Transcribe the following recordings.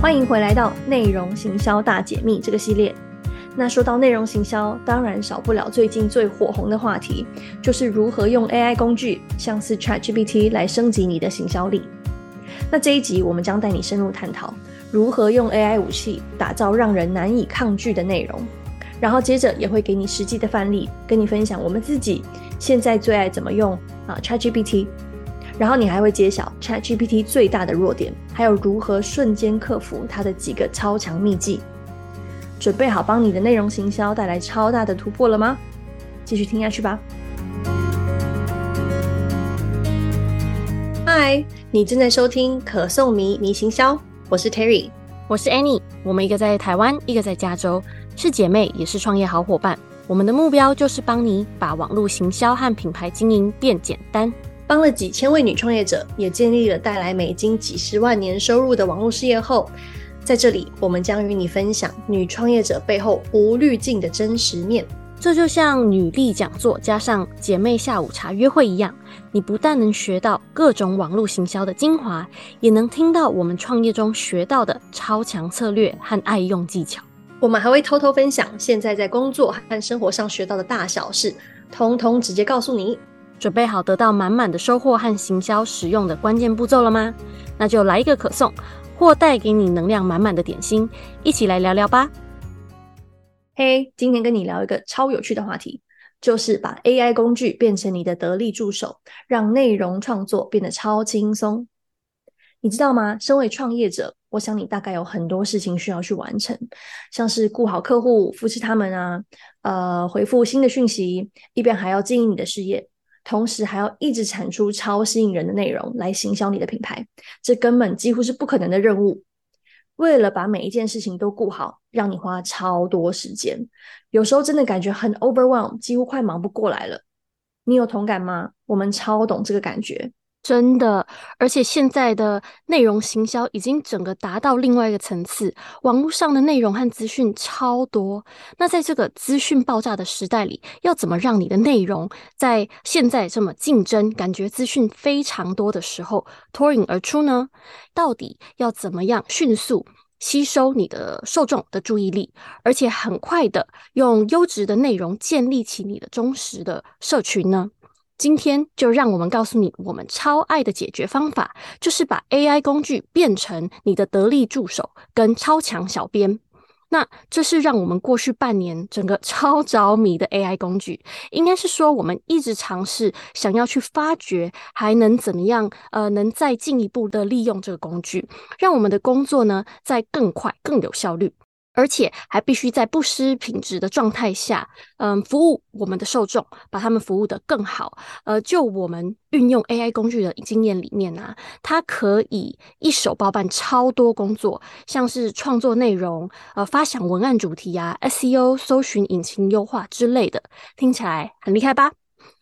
欢迎回来到内容行销大解密这个系列。那说到内容行销，当然少不了最近最火红的话题，就是如何用 AI 工具，像是 ChatGPT 来升级你的行销力。那这一集我们将带你深入探讨如何用 AI 武器打造让人难以抗拒的内容，然后接着也会给你实际的范例，跟你分享我们自己现在最爱怎么用啊 ChatGPT。然后你还会揭晓 ChatGPT 最大的弱点，还有如何瞬间克服它的几个超强秘技。准备好帮你的内容行销带来超大的突破了吗？继续听下去吧。嗨，你正在收听可颂迷迷行销，我是 Terry，我是 Annie，我们一个在台湾，一个在加州，是姐妹，也是创业好伙伴。我们的目标就是帮你把网络行销和品牌经营变简单。帮了几千位女创业者，也建立了带来美金几十万年收入的网络事业后，在这里我们将与你分享女创业者背后无滤镜的真实面。这就像女力讲座加上姐妹下午茶约会一样，你不但能学到各种网络行销的精华，也能听到我们创业中学到的超强策略和爱用技巧。我们还会偷偷分享现在在工作和生活上学到的大小事，通通直接告诉你。准备好得到满满的收获和行销实用的关键步骤了吗？那就来一个可颂，或带给你能量满满的点心，一起来聊聊吧。嘿今天跟你聊一个超有趣的话题，就是把 AI 工具变成你的得力助手，让内容创作变得超轻松。你知道吗？身为创业者，我想你大概有很多事情需要去完成，像是顾好客户、扶持他们啊，呃，回复新的讯息，一边还要经营你的事业。同时还要一直产出超吸引人的内容来行销你的品牌，这根本几乎是不可能的任务。为了把每一件事情都顾好，让你花超多时间，有时候真的感觉很 overwhelm，几乎快忙不过来了。你有同感吗？我们超懂这个感觉。真的，而且现在的内容行销已经整个达到另外一个层次，网络上的内容和资讯超多。那在这个资讯爆炸的时代里，要怎么让你的内容在现在这么竞争、感觉资讯非常多的时候脱颖而出呢？到底要怎么样迅速吸收你的受众的注意力，而且很快的用优质的内容建立起你的忠实的社群呢？今天就让我们告诉你，我们超爱的解决方法，就是把 AI 工具变成你的得力助手跟超强小编。那这是让我们过去半年整个超着迷的 AI 工具，应该是说我们一直尝试想要去发掘，还能怎么样？呃，能再进一步的利用这个工具，让我们的工作呢，再更快、更有效率。而且还必须在不失品质的状态下，嗯，服务我们的受众，把他们服务得更好。呃，就我们运用 AI 工具的经验里面啊，它可以一手包办超多工作，像是创作内容、呃，发想文案主题啊、SEO、搜寻引擎优化之类的，听起来很厉害吧？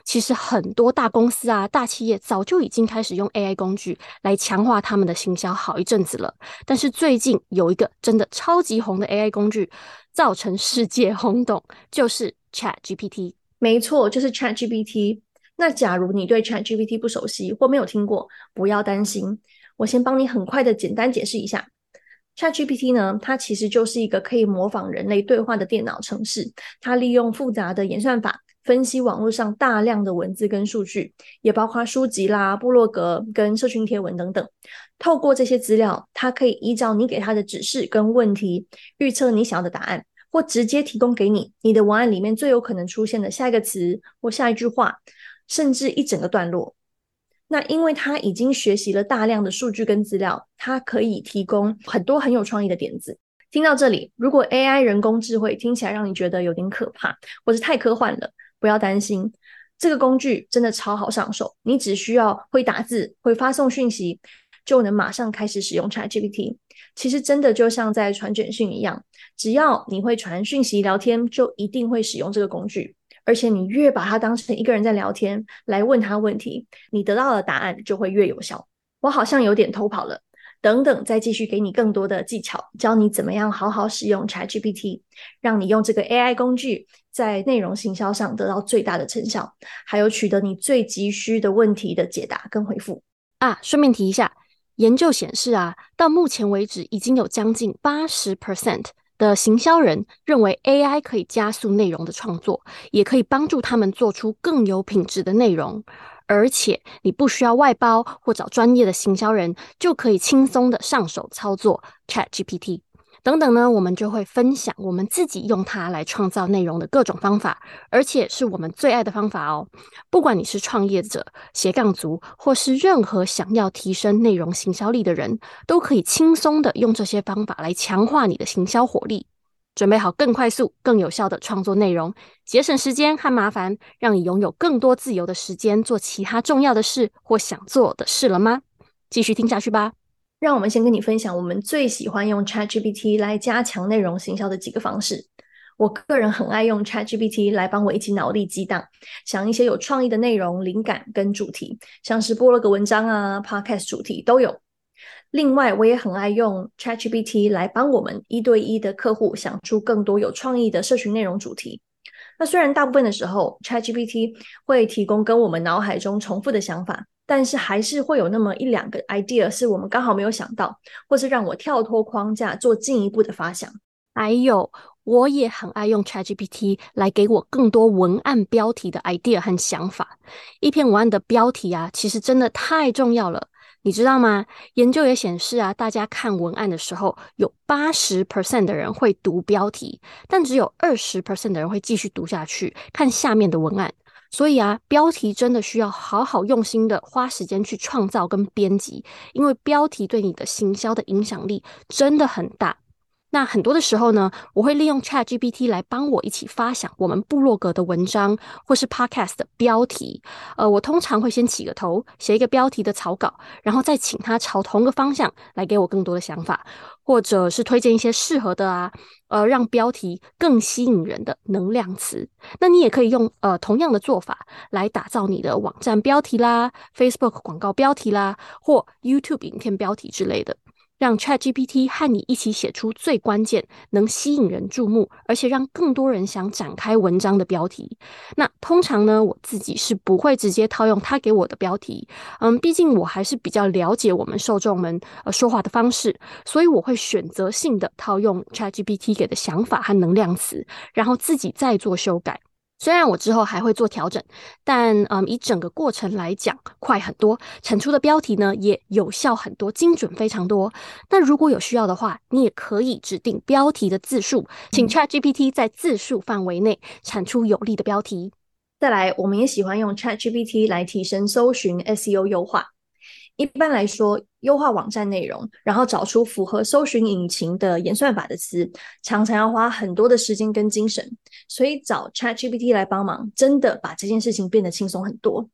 其实很多大公司啊、大企业早就已经开始用 AI 工具来强化他们的行销好一阵子了。但是最近有一个真的超级红的 AI 工具，造成世界轰动，就是 ChatGPT。没错，就是 ChatGPT。那假如你对 ChatGPT 不熟悉或没有听过，不要担心，我先帮你很快的简单解释一下。ChatGPT 呢，它其实就是一个可以模仿人类对话的电脑程式，它利用复杂的演算法。分析网络上大量的文字跟数据，也包括书籍啦、部落格跟社群贴文等等。透过这些资料，它可以依照你给它的指示跟问题，预测你想要的答案，或直接提供给你你的文案里面最有可能出现的下一个词或下一句话，甚至一整个段落。那因为它已经学习了大量的数据跟资料，它可以提供很多很有创意的点子。听到这里，如果 AI 人工智慧听起来让你觉得有点可怕，或是太科幻了，不要担心，这个工具真的超好上手。你只需要会打字、会发送讯息，就能马上开始使用 ChatGPT。其实真的就像在传简讯一样，只要你会传讯息聊天，就一定会使用这个工具。而且你越把它当成一个人在聊天来问他问题，你得到的答案就会越有效。我好像有点偷跑了。等等，再继续给你更多的技巧，教你怎么样好好使用 ChatGPT，让你用这个 AI 工具在内容行销上得到最大的成效，还有取得你最急需的问题的解答跟回复。啊，顺便提一下，研究显示啊，到目前为止，已经有将近八十 percent 的行销人认为 AI 可以加速内容的创作，也可以帮助他们做出更有品质的内容。而且你不需要外包或找专业的行销人，就可以轻松的上手操作 ChatGPT。等等呢，我们就会分享我们自己用它来创造内容的各种方法，而且是我们最爱的方法哦。不管你是创业者、斜杠族，或是任何想要提升内容行销力的人，都可以轻松的用这些方法来强化你的行销火力，准备好更快速、更有效的创作内容，节省时间和麻烦，让你拥有更多自由的时间做其他重要的事或想做的事了吗？继续听下去吧。让我们先跟你分享我们最喜欢用 ChatGPT 来加强内容行销的几个方式。我个人很爱用 ChatGPT 来帮我一起脑力激荡，想一些有创意的内容、灵感跟主题，像是部落格文章啊、Podcast 主题都有。另外，我也很爱用 ChatGPT 来帮我们一对一的客户想出更多有创意的社群内容主题。那虽然大部分的时候 ChatGPT 会提供跟我们脑海中重复的想法。但是还是会有那么一两个 idea 是我们刚好没有想到，或是让我跳脱框架做进一步的发想。还有，我也很爱用 ChatGPT 来给我更多文案标题的 idea 和想法。一篇文案的标题啊，其实真的太重要了，你知道吗？研究也显示啊，大家看文案的时候，有八十 percent 的人会读标题，但只有二十 percent 的人会继续读下去，看下面的文案。所以啊，标题真的需要好好用心的花时间去创造跟编辑，因为标题对你的行销的影响力真的很大。那很多的时候呢，我会利用 ChatGPT 来帮我一起发想我们部落格的文章或是 Podcast 的标题。呃，我通常会先起个头，写一个标题的草稿，然后再请他朝同个方向来给我更多的想法，或者是推荐一些适合的啊，呃，让标题更吸引人的能量词。那你也可以用呃同样的做法来打造你的网站标题啦、Facebook 广告标题啦，或 YouTube 影片标题之类的。让 ChatGPT 和你一起写出最关键、能吸引人注目，而且让更多人想展开文章的标题。那通常呢，我自己是不会直接套用他给我的标题，嗯，毕竟我还是比较了解我们受众们呃说话的方式，所以我会选择性的套用 ChatGPT 给的想法和能量词，然后自己再做修改。虽然我之后还会做调整，但嗯，以整个过程来讲，快很多，产出的标题呢也有效很多，精准非常多。那如果有需要的话，你也可以指定标题的字数，请 ChatGPT 在字数范围内产出有力的标题。再来，我们也喜欢用 ChatGPT 来提升搜寻 SEO 优化。一般来说，优化网站内容，然后找出符合搜寻引擎的演算法的词，常常要花很多的时间跟精神。所以找 ChatGPT 来帮忙，真的把这件事情变得轻松很多。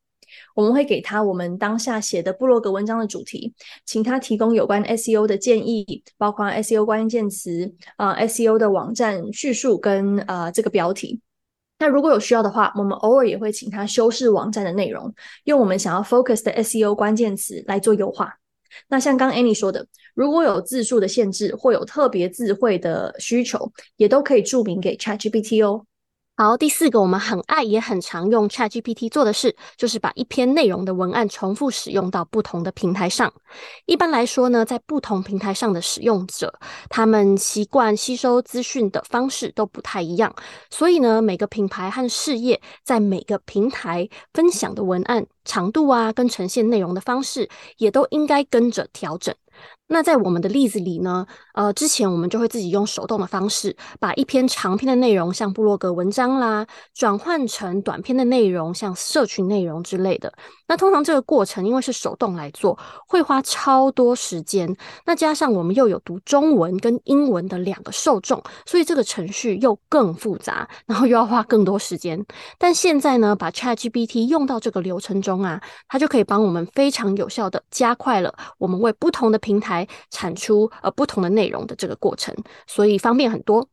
我们会给他我们当下写的部落格文章的主题，请他提供有关 SEO 的建议，包括 SEO 关键词啊、SEO 的网站叙述跟啊、呃、这个标题。那如果有需要的话，我们偶尔也会请他修饰网站的内容，用我们想要 focus 的 SEO 关键词来做优化。那像刚 Annie 说的，如果有字数的限制或有特别智慧的需求，也都可以注明给 ChatGPT 哦。好，第四个我们很爱也很常用 ChatGPT 做的事，就是把一篇内容的文案重复使用到不同的平台上。一般来说呢，在不同平台上的使用者，他们习惯吸收资讯的方式都不太一样，所以呢，每个品牌和事业在每个平台分享的文案长度啊，跟呈现内容的方式，也都应该跟着调整。那在我们的例子里呢，呃，之前我们就会自己用手动的方式，把一篇长篇的内容，像部落格文章啦，转换成短篇的内容，像社群内容之类的。那通常这个过程，因为是手动来做，会花超多时间。那加上我们又有读中文跟英文的两个受众，所以这个程序又更复杂，然后又要花更多时间。但现在呢，把 ChatGPT 用到这个流程中啊，它就可以帮我们非常有效的加快了我们为不同的平台来产出呃不同的内容的这个过程，所以方便很多。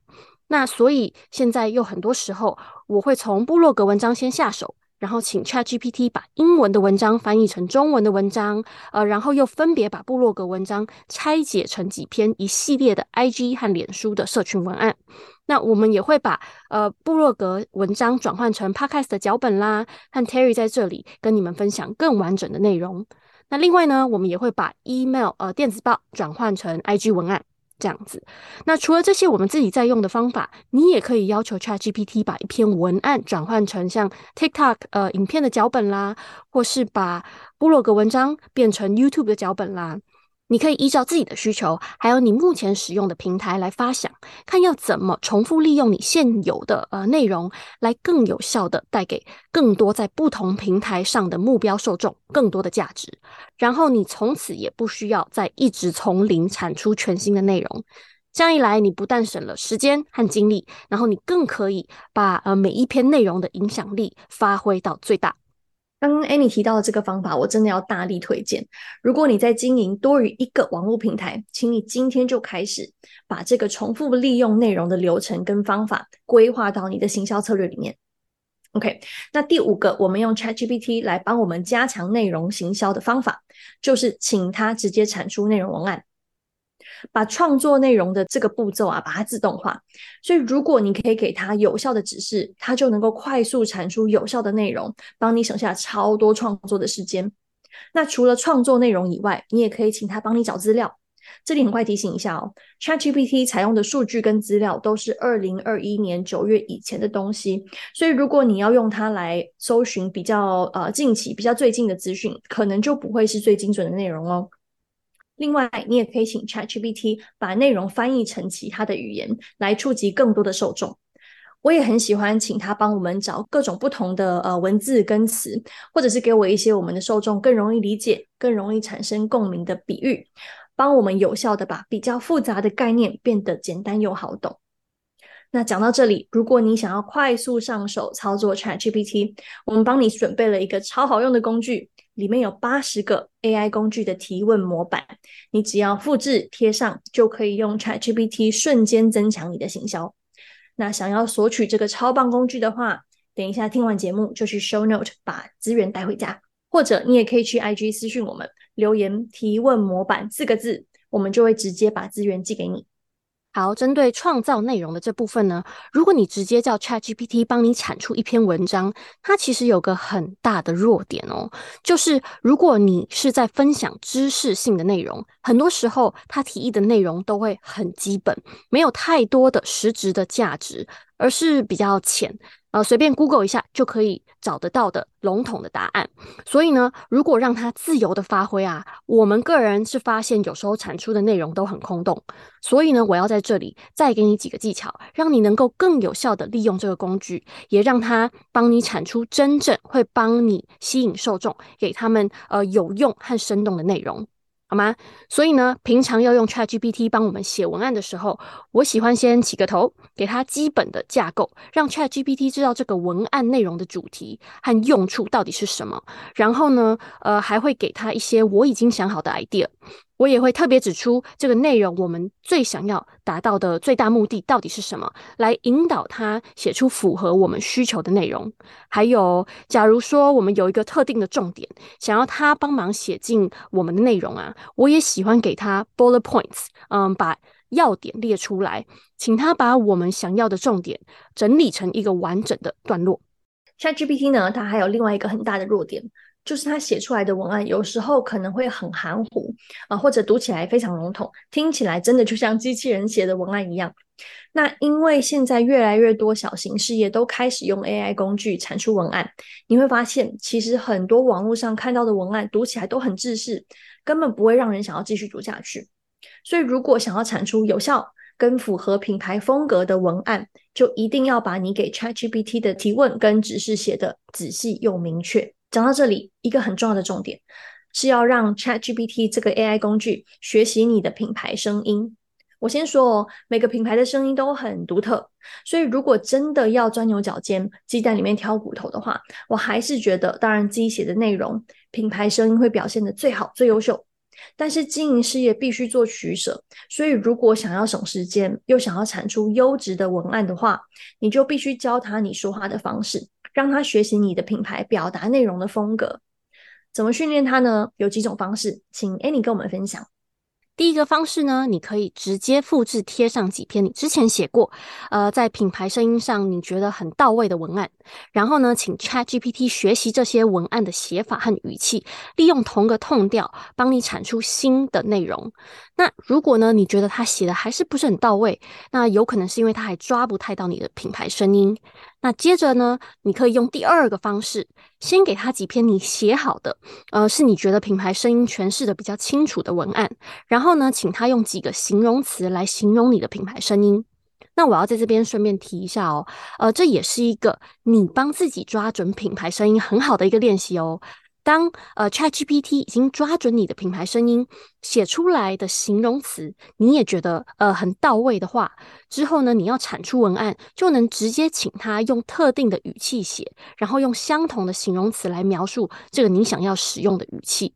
那所以现在又很多时候，我会从部落格文章先下手。然后请 ChatGPT 把英文的文章翻译成中文的文章，呃，然后又分别把部落格文章拆解成几篇一系列的 IG 和脸书的社群文案。那我们也会把呃部落格文章转换成 Podcast 的脚本啦，和 Terry 在这里跟你们分享更完整的内容。那另外呢，我们也会把 email 呃电子报转换成 IG 文案。这样子，那除了这些我们自己在用的方法，你也可以要求 ChatGPT 把一篇文案转换成像 TikTok 呃影片的脚本啦，或是把部落格文章变成 YouTube 的脚本啦。你可以依照自己的需求，还有你目前使用的平台来发想，看要怎么重复利用你现有的呃内容，来更有效的带给更多在不同平台上的目标受众更多的价值。然后你从此也不需要再一直从零产出全新的内容。这样一来，你不但省了时间和精力，然后你更可以把呃每一篇内容的影响力发挥到最大。刚刚 Annie 提到的这个方法，我真的要大力推荐。如果你在经营多于一个网络平台，请你今天就开始把这个重复利用内容的流程跟方法规划到你的行销策略里面。OK，那第五个，我们用 ChatGPT 来帮我们加强内容行销的方法，就是请它直接产出内容文案。把创作内容的这个步骤啊，把它自动化。所以，如果你可以给它有效的指示，它就能够快速产出有效的内容，帮你省下超多创作的时间。那除了创作内容以外，你也可以请它帮你找资料。这里很快提醒一下哦，ChatGPT 采用的数据跟资料都是二零二一年九月以前的东西，所以如果你要用它来搜寻比较呃近期、比较最近的资讯，可能就不会是最精准的内容哦。另外，你也可以请 ChatGPT 把内容翻译成其他的语言，来触及更多的受众。我也很喜欢请他帮我们找各种不同的呃文字跟词，或者是给我一些我们的受众更容易理解、更容易产生共鸣的比喻，帮我们有效的把比较复杂的概念变得简单又好懂。那讲到这里，如果你想要快速上手操作 ChatGPT，我们帮你准备了一个超好用的工具。里面有八十个 AI 工具的提问模板，你只要复制贴上，就可以用 ChatGPT 瞬间增强你的行销。那想要索取这个超棒工具的话，等一下听完节目就去 Show Note 把资源带回家，或者你也可以去 IG 私讯我们留言提问模板四个字，我们就会直接把资源寄给你。好，针对创造内容的这部分呢，如果你直接叫 ChatGPT 帮你产出一篇文章，它其实有个很大的弱点哦，就是如果你是在分享知识性的内容，很多时候它提议的内容都会很基本，没有太多的实质的价值，而是比较浅。呃，随便 Google 一下就可以找得到的笼统的答案。所以呢，如果让它自由的发挥啊，我们个人是发现有时候产出的内容都很空洞。所以呢，我要在这里再给你几个技巧，让你能够更有效的利用这个工具，也让它帮你产出真正会帮你吸引受众，给他们呃有用和生动的内容。好吗？所以呢，平常要用 ChatGPT 帮我们写文案的时候，我喜欢先起个头，给它基本的架构，让 ChatGPT 知道这个文案内容的主题和用处到底是什么。然后呢，呃，还会给它一些我已经想好的 idea。我也会特别指出这个内容，我们最想要达到的最大目的到底是什么，来引导他写出符合我们需求的内容。还有，假如说我们有一个特定的重点，想要他帮忙写进我们的内容啊，我也喜欢给他 bullet points，嗯，把要点列出来，请他把我们想要的重点整理成一个完整的段落。ChatGPT 呢，它还有另外一个很大的弱点。就是他写出来的文案，有时候可能会很含糊啊，或者读起来非常笼统，听起来真的就像机器人写的文案一样。那因为现在越来越多小型事业都开始用 AI 工具产出文案，你会发现，其实很多网络上看到的文案读起来都很制式，根本不会让人想要继续读下去。所以，如果想要产出有效跟符合品牌风格的文案，就一定要把你给 ChatGPT 的提问跟指示写得仔细又明确。讲到这里，一个很重要的重点是要让 ChatGPT 这个 AI 工具学习你的品牌声音。我先说哦，每个品牌的声音都很独特，所以如果真的要钻牛角尖、鸡蛋里面挑骨头的话，我还是觉得，当然自己写的内容，品牌声音会表现的最好、最优秀。但是经营事业必须做取舍，所以如果想要省时间，又想要产出优质的文案的话，你就必须教他你说话的方式。让他学习你的品牌表达内容的风格，怎么训练他呢？有几种方式，请 Annie 跟我们分享。第一个方式呢，你可以直接复制贴上几篇你之前写过，呃，在品牌声音上你觉得很到位的文案，然后呢，请 ChatGPT 学习这些文案的写法和语气，利用同个 tone 调帮你产出新的内容。那如果呢，你觉得他写的还是不是很到位，那有可能是因为他还抓不太到你的品牌声音。那接着呢，你可以用第二个方式，先给他几篇你写好的，呃，是你觉得品牌声音诠释的比较清楚的文案，然后呢，请他用几个形容词来形容你的品牌声音。那我要在这边顺便提一下哦，呃，这也是一个你帮自己抓准品牌声音很好的一个练习哦。当呃 ChatGPT 已经抓准你的品牌声音写出来的形容词，你也觉得呃很到位的话，之后呢，你要产出文案就能直接请他用特定的语气写，然后用相同的形容词来描述这个你想要使用的语气。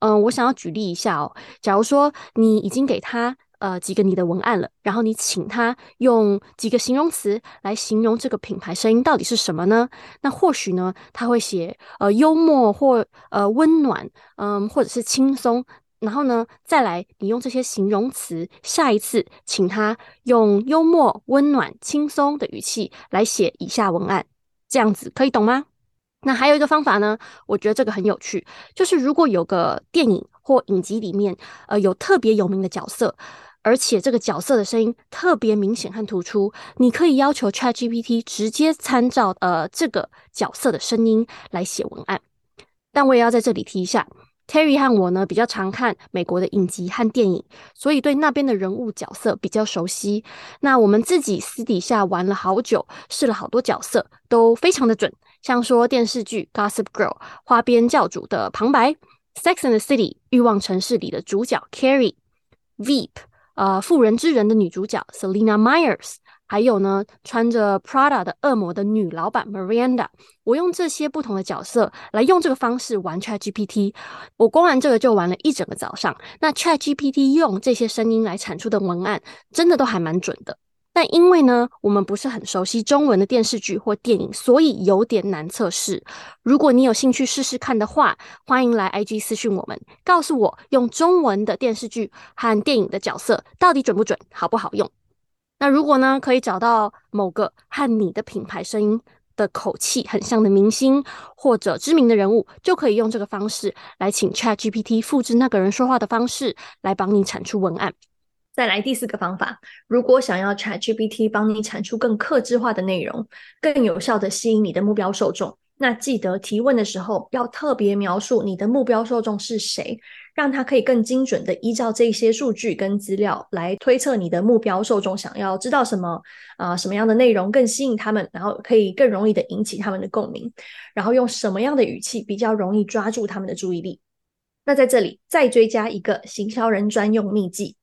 嗯、我想要举例一下哦，假如说你已经给他。呃，几个你的文案了，然后你请他用几个形容词来形容这个品牌声音到底是什么呢？那或许呢，他会写呃幽默或呃温暖，嗯、或者是轻松。然后呢，再来你用这些形容词，下一次请他用幽默、温暖、轻松的语气来写以下文案，这样子可以懂吗？那还有一个方法呢，我觉得这个很有趣，就是如果有个电影或影集里面呃有特别有名的角色。而且这个角色的声音特别明显和突出，你可以要求 ChatGPT 直接参照呃这个角色的声音来写文案。但我也要在这里提一下，Terry 和我呢比较常看美国的影集和电影，所以对那边的人物角色比较熟悉。那我们自己私底下玩了好久，试了好多角色，都非常的准。像说电视剧《Gossip Girl》花边教主的旁白，《Sex and the City》欲望城市里的主角 Carrie Veep。呃，妇人之仁的女主角 Selina Myers，还有呢，穿着 Prada 的恶魔的女老板 Miranda，我用这些不同的角色来用这个方式玩 ChatGPT，我光玩这个就玩了一整个早上。那 ChatGPT 用这些声音来产出的文案，真的都还蛮准的。但因为呢，我们不是很熟悉中文的电视剧或电影，所以有点难测试。如果你有兴趣试试看的话，欢迎来 IG 私讯我们，告诉我用中文的电视剧和电影的角色到底准不准，好不好用？那如果呢，可以找到某个和你的品牌声音的口气很像的明星或者知名的人物，就可以用这个方式来请 ChatGPT 复制那个人说话的方式来帮你产出文案。再来第四个方法，如果想要 ChatGPT 帮你产出更克制化的内容，更有效地吸引你的目标受众，那记得提问的时候要特别描述你的目标受众是谁，让他可以更精准地依照这些数据跟资料来推测你的目标受众想要知道什么啊、什么样的内容更吸引他们，然后可以更容易地引起他们的共鸣，然后用什么样的语气比较容易抓住他们的注意力。那在这里再追加一个行销人专用秘技。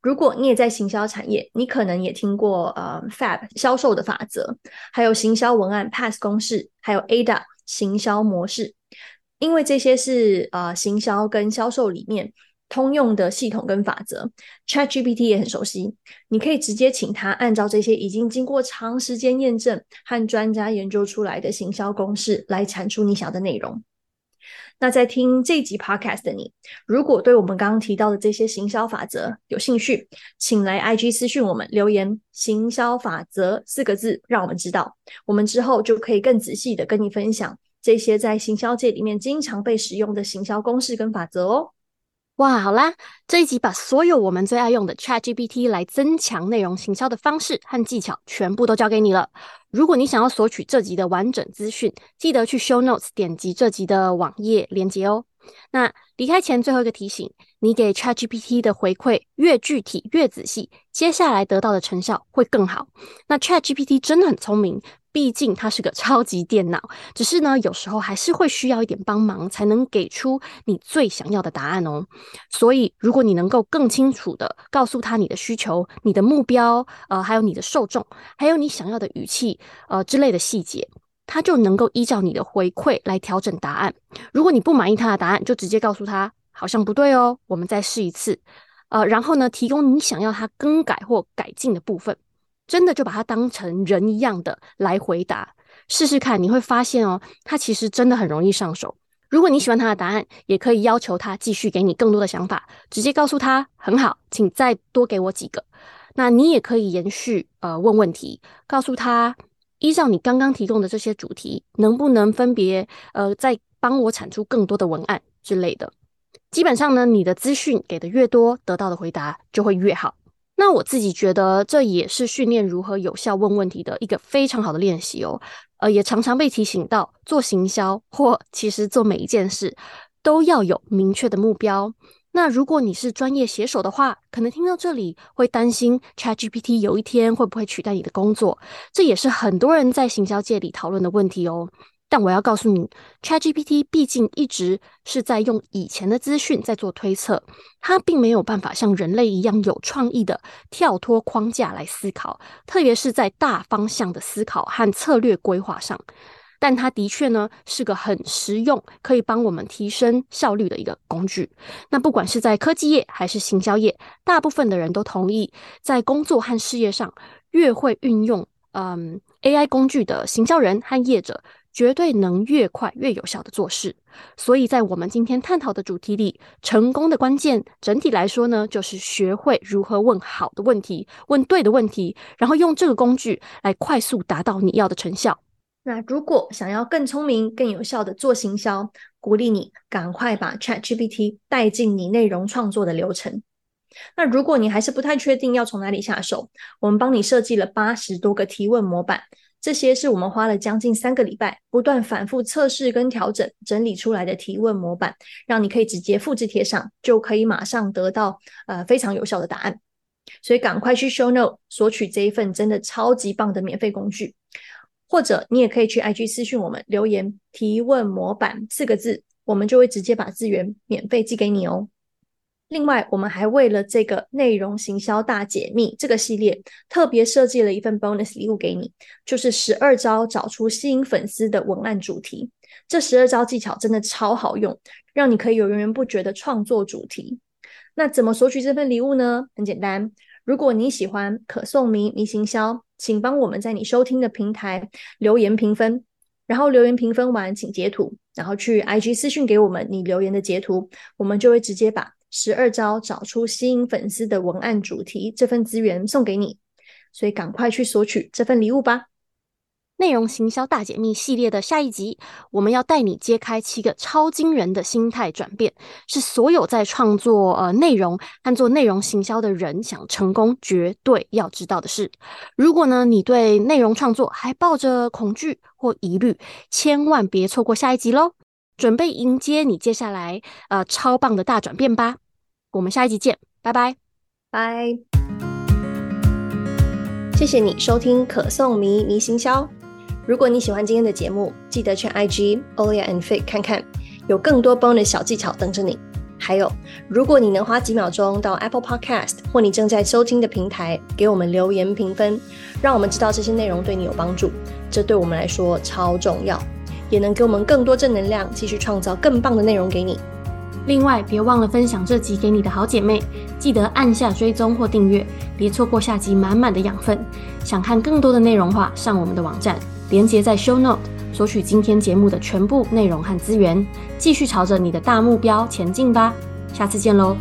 如果你也在行销产业，你可能也听过呃 FAB 销售的法则，还有行销文案 PASS 公式，还有 ADA 行销模式，因为这些是呃行销跟销售里面通用的系统跟法则，ChatGPT 也很熟悉。你可以直接请他按照这些已经经过长时间验证和专家研究出来的行销公式来产出你想要的内容。那在听这集 Podcast 的你，如果对我们刚刚提到的这些行销法则有兴趣，请来 IG 私讯我们留言“行销法则”四个字，让我们知道，我们之后就可以更仔细的跟你分享这些在行销界里面经常被使用的行销公式跟法则哦。哇，好啦，这一集把所有我们最爱用的 ChatGPT 来增强内容行销的方式和技巧全部都教给你了。如果你想要索取这集的完整资讯，记得去 Show Notes 点击这集的网页链接哦。那离开前最后一个提醒，你给 ChatGPT 的回馈越具体越仔细，接下来得到的成效会更好。那 ChatGPT 真的很聪明。毕竟它是个超级电脑，只是呢，有时候还是会需要一点帮忙，才能给出你最想要的答案哦。所以，如果你能够更清楚地告诉他你的需求、你的目标，呃，还有你的受众，还有你想要的语气，呃之类的细节，他就能够依照你的回馈来调整答案。如果你不满意他的答案，就直接告诉他好像不对哦，我们再试一次。呃，然后呢，提供你想要他更改或改进的部分。真的就把它当成人一样的来回答，试试看，你会发现哦，它其实真的很容易上手。如果你喜欢他的答案，也可以要求他继续给你更多的想法，直接告诉他很好，请再多给我几个。那你也可以延续呃问问题，告诉他依照你刚刚提供的这些主题，能不能分别呃再帮我产出更多的文案之类的。基本上呢，你的资讯给的越多，得到的回答就会越好。那我自己觉得这也是训练如何有效问问题的一个非常好的练习哦。呃，也常常被提醒到，做行销或其实做每一件事都要有明确的目标。那如果你是专业写手的话，可能听到这里会担心 ChatGPT 有一天会不会取代你的工作，这也是很多人在行销界里讨论的问题哦。但我要告诉你，ChatGPT 毕竟一直是在用以前的资讯在做推测，它并没有办法像人类一样有创意的跳脱框架来思考，特别是在大方向的思考和策略规划上。但它的确呢是个很实用，可以帮我们提升效率的一个工具。那不管是在科技业还是行销业，大部分的人都同意，在工作和事业上，越会运用嗯 AI 工具的行销人和业者。绝对能越快越有效的做事，所以在我们今天探讨的主题里，成功的关键，整体来说呢，就是学会如何问好的问题，问对的问题，然后用这个工具来快速达到你要的成效。那如果想要更聪明、更有效的做行销，鼓励你赶快把 ChatGPT 带进你内容创作的流程。那如果你还是不太确定要从哪里下手，我们帮你设计了八十多个提问模板。这些是我们花了将近三个礼拜，不断反复测试跟调整，整理出来的提问模板，让你可以直接复制贴上，就可以马上得到呃非常有效的答案。所以赶快去 Show Note 索取这一份真的超级棒的免费工具，或者你也可以去 IG 私讯我们留言“提问模板”四个字，我们就会直接把资源免费寄给你哦。另外，我们还为了这个内容行销大解密这个系列，特别设计了一份 bonus 礼物给你，就是十二招找出吸引粉丝的文案主题。这十二招技巧真的超好用，让你可以有源源不绝的创作主题。那怎么索取这份礼物呢？很简单，如果你喜欢可颂迷迷行销，请帮我们在你收听的平台留言评分，然后留言评分完，请截图，然后去 IG 私讯给我们你留言的截图，我们就会直接把。十二招找出吸引粉丝的文案主题，这份资源送给你，所以赶快去索取这份礼物吧！内容行销大解密系列的下一集，我们要带你揭开七个超惊人的心态转变，是所有在创作呃内容和做内容行销的人想成功绝对要知道的事。如果呢，你对内容创作还抱着恐惧或疑虑，千万别错过下一集喽！准备迎接你接下来呃超棒的大转变吧！我们下一集见，拜拜拜！谢谢你收听可颂迷迷行销。如果你喜欢今天的节目，记得去 IG Olia and Faye 看看，有更多 bonus 小技巧等着你。还有，如果你能花几秒钟到 Apple Podcast 或你正在收听的平台给我们留言评分，让我们知道这些内容对你有帮助，这对我们来说超重要。也能给我们更多正能量，继续创造更棒的内容给你。另外，别忘了分享这集给你的好姐妹，记得按下追踪或订阅，别错过下集满满的养分。想看更多的内容话，上我们的网站，连接在 Show Note，索取今天节目的全部内容和资源，继续朝着你的大目标前进吧。下次见喽！